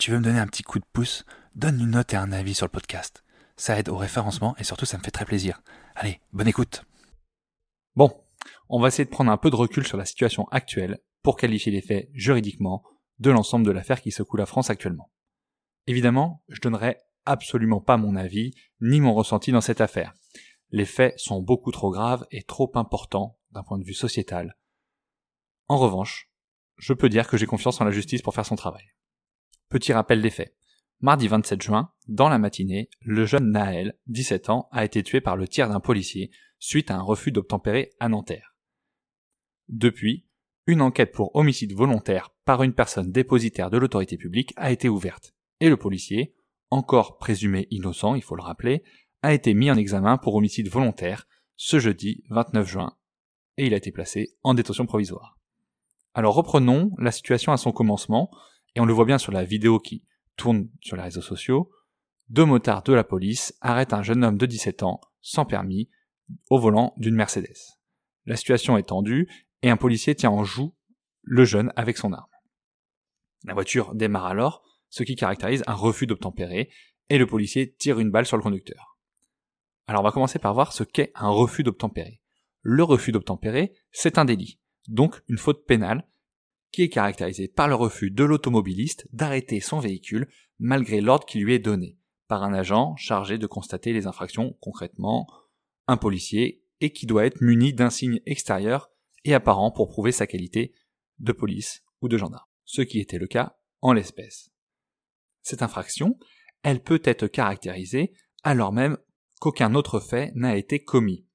Tu veux me donner un petit coup de pouce, donne une note et un avis sur le podcast. Ça aide au référencement et surtout ça me fait très plaisir. Allez, bonne écoute. Bon, on va essayer de prendre un peu de recul sur la situation actuelle pour qualifier les faits juridiquement de l'ensemble de l'affaire qui secoue la France actuellement. Évidemment, je donnerai absolument pas mon avis ni mon ressenti dans cette affaire. Les faits sont beaucoup trop graves et trop importants d'un point de vue sociétal. En revanche, je peux dire que j'ai confiance en la justice pour faire son travail. Petit rappel des faits. Mardi 27 juin, dans la matinée, le jeune Naël, 17 ans, a été tué par le tir d'un policier suite à un refus d'obtempérer à Nanterre. Depuis, une enquête pour homicide volontaire par une personne dépositaire de l'autorité publique a été ouverte, et le policier, encore présumé innocent, il faut le rappeler, a été mis en examen pour homicide volontaire ce jeudi 29 juin, et il a été placé en détention provisoire. Alors reprenons la situation à son commencement, et on le voit bien sur la vidéo qui tourne sur les réseaux sociaux. Deux motards de la police arrêtent un jeune homme de 17 ans, sans permis, au volant d'une Mercedes. La situation est tendue, et un policier tient en joue le jeune avec son arme. La voiture démarre alors, ce qui caractérise un refus d'obtempérer, et le policier tire une balle sur le conducteur. Alors on va commencer par voir ce qu'est un refus d'obtempérer. Le refus d'obtempérer, c'est un délit, donc une faute pénale, qui est caractérisée par le refus de l'automobiliste d'arrêter son véhicule malgré l'ordre qui lui est donné, par un agent chargé de constater les infractions, concrètement un policier, et qui doit être muni d'un signe extérieur et apparent pour prouver sa qualité de police ou de gendarme, ce qui était le cas en l'espèce. Cette infraction, elle peut être caractérisée alors même qu'aucun autre fait n'a été commis.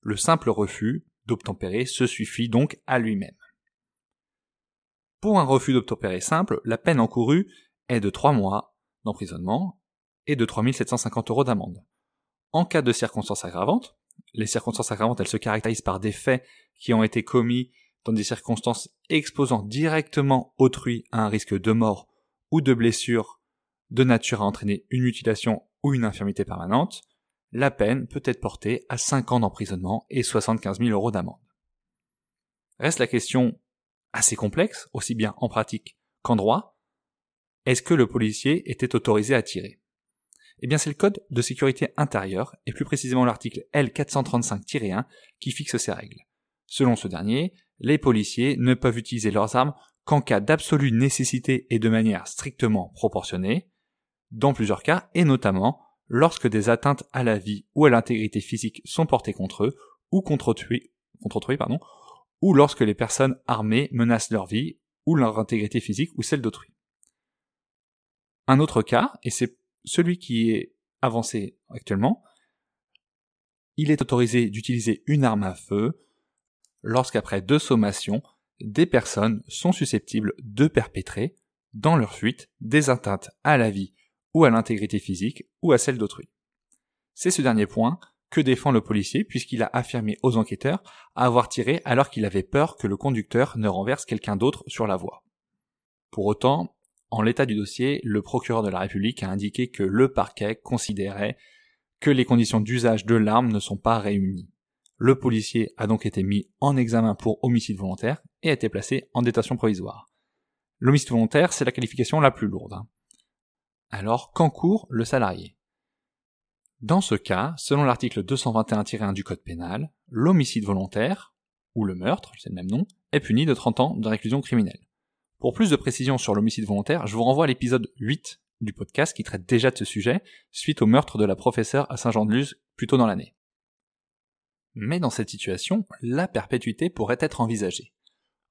Le simple refus d'obtempérer se suffit donc à lui-même. Pour un refus d'obtempérer simple, la peine encourue est de 3 mois d'emprisonnement et de 3750 euros d'amende. En cas de circonstances aggravantes, les circonstances aggravantes, elles se caractérisent par des faits qui ont été commis dans des circonstances exposant directement autrui à un risque de mort ou de blessure de nature à entraîner une mutilation ou une infirmité permanente, la peine peut être portée à 5 ans d'emprisonnement et 75 000 euros d'amende. Reste la question assez complexe, aussi bien en pratique qu'en droit, est-ce que le policier était autorisé à tirer? Eh bien c'est le code de sécurité intérieure, et plus précisément l'article L435-1, qui fixe ces règles. Selon ce dernier, les policiers ne peuvent utiliser leurs armes qu'en cas d'absolue nécessité et de manière strictement proportionnée, dans plusieurs cas, et notamment lorsque des atteintes à la vie ou à l'intégrité physique sont portées contre eux, ou contre autrui, contre pardon, ou lorsque les personnes armées menacent leur vie, ou leur intégrité physique, ou celle d'autrui. Un autre cas, et c'est celui qui est avancé actuellement, il est autorisé d'utiliser une arme à feu lorsqu'après deux sommations, des personnes sont susceptibles de perpétrer, dans leur fuite, des atteintes à la vie ou à l'intégrité physique ou à celle d'autrui. C'est ce dernier point que défend le policier puisqu'il a affirmé aux enquêteurs avoir tiré alors qu'il avait peur que le conducteur ne renverse quelqu'un d'autre sur la voie. Pour autant, en l'état du dossier, le procureur de la République a indiqué que le parquet considérait que les conditions d'usage de l'arme ne sont pas réunies. Le policier a donc été mis en examen pour homicide volontaire et a été placé en détention provisoire. L'homicide volontaire, c'est la qualification la plus lourde. Alors, qu'encourt le salarié? Dans ce cas, selon l'article 221-1 du Code pénal, l'homicide volontaire, ou le meurtre, c'est le même nom, est puni de 30 ans de réclusion criminelle. Pour plus de précisions sur l'homicide volontaire, je vous renvoie à l'épisode 8 du podcast qui traite déjà de ce sujet, suite au meurtre de la professeure à Saint-Jean-de-Luz plus tôt dans l'année. Mais dans cette situation, la perpétuité pourrait être envisagée.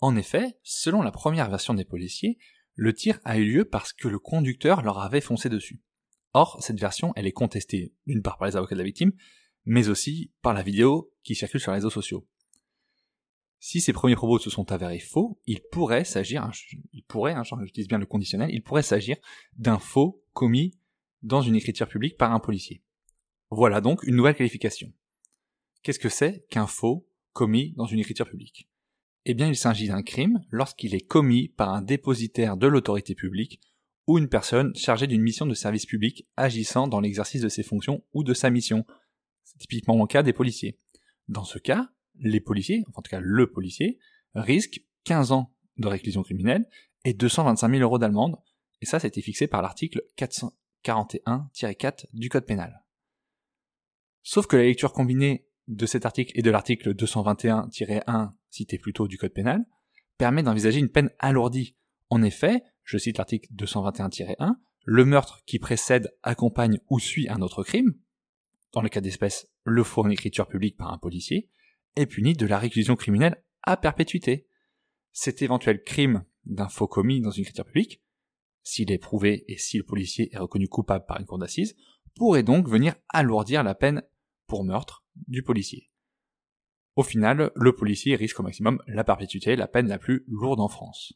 En effet, selon la première version des policiers, le tir a eu lieu parce que le conducteur leur avait foncé dessus. Or, cette version, elle est contestée d'une part par les avocats de la victime, mais aussi par la vidéo qui circule sur les réseaux sociaux. Si ces premiers propos se sont avérés faux, il pourrait s'agir, hein, il pourrait, hein, j'utilise bien le conditionnel, il pourrait s'agir d'un faux commis dans une écriture publique par un policier. Voilà donc une nouvelle qualification. Qu'est-ce que c'est qu'un faux commis dans une écriture publique? Eh bien, il s'agit d'un crime lorsqu'il est commis par un dépositaire de l'autorité publique ou une personne chargée d'une mission de service public agissant dans l'exercice de ses fonctions ou de sa mission. C'est typiquement le cas des policiers. Dans ce cas, les policiers, en tout cas le policier, risque 15 ans de réclusion criminelle et 225 000 euros d'amende, et ça c'était fixé par l'article 441-4 du Code pénal. Sauf que la lecture combinée de cet article et de l'article 221-1 cité plus tôt du Code pénal permet d'envisager une peine alourdie. En effet, je cite l'article 221-1, le meurtre qui précède, accompagne ou suit un autre crime, dans le cas d'espèce le faux en écriture publique par un policier, est puni de la réclusion criminelle à perpétuité. Cet éventuel crime d'un faux commis dans une écriture publique, s'il est prouvé et si le policier est reconnu coupable par une cour d'assises, pourrait donc venir alourdir la peine pour meurtre du policier. Au final, le policier risque au maximum la perpétuité, la peine la plus lourde en France.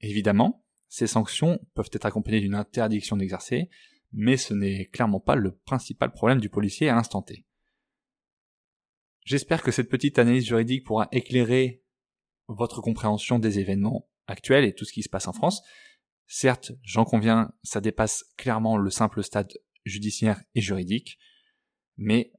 Évidemment, ces sanctions peuvent être accompagnées d'une interdiction d'exercer, mais ce n'est clairement pas le principal problème du policier à l'instant T. J'espère que cette petite analyse juridique pourra éclairer votre compréhension des événements actuels et tout ce qui se passe en France. Certes, j'en conviens, ça dépasse clairement le simple stade judiciaire et juridique, mais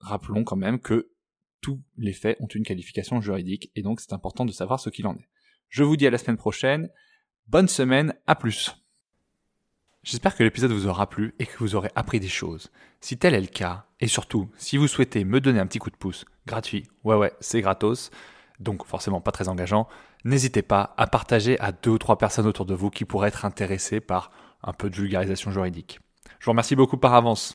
rappelons quand même que tous les faits ont une qualification juridique et donc c'est important de savoir ce qu'il en est. Je vous dis à la semaine prochaine, bonne semaine, à plus. J'espère que l'épisode vous aura plu et que vous aurez appris des choses. Si tel est le cas, et surtout, si vous souhaitez me donner un petit coup de pouce, gratuit, ouais ouais, c'est gratos, donc forcément pas très engageant, n'hésitez pas à partager à deux ou trois personnes autour de vous qui pourraient être intéressées par un peu de vulgarisation juridique. Je vous remercie beaucoup par avance.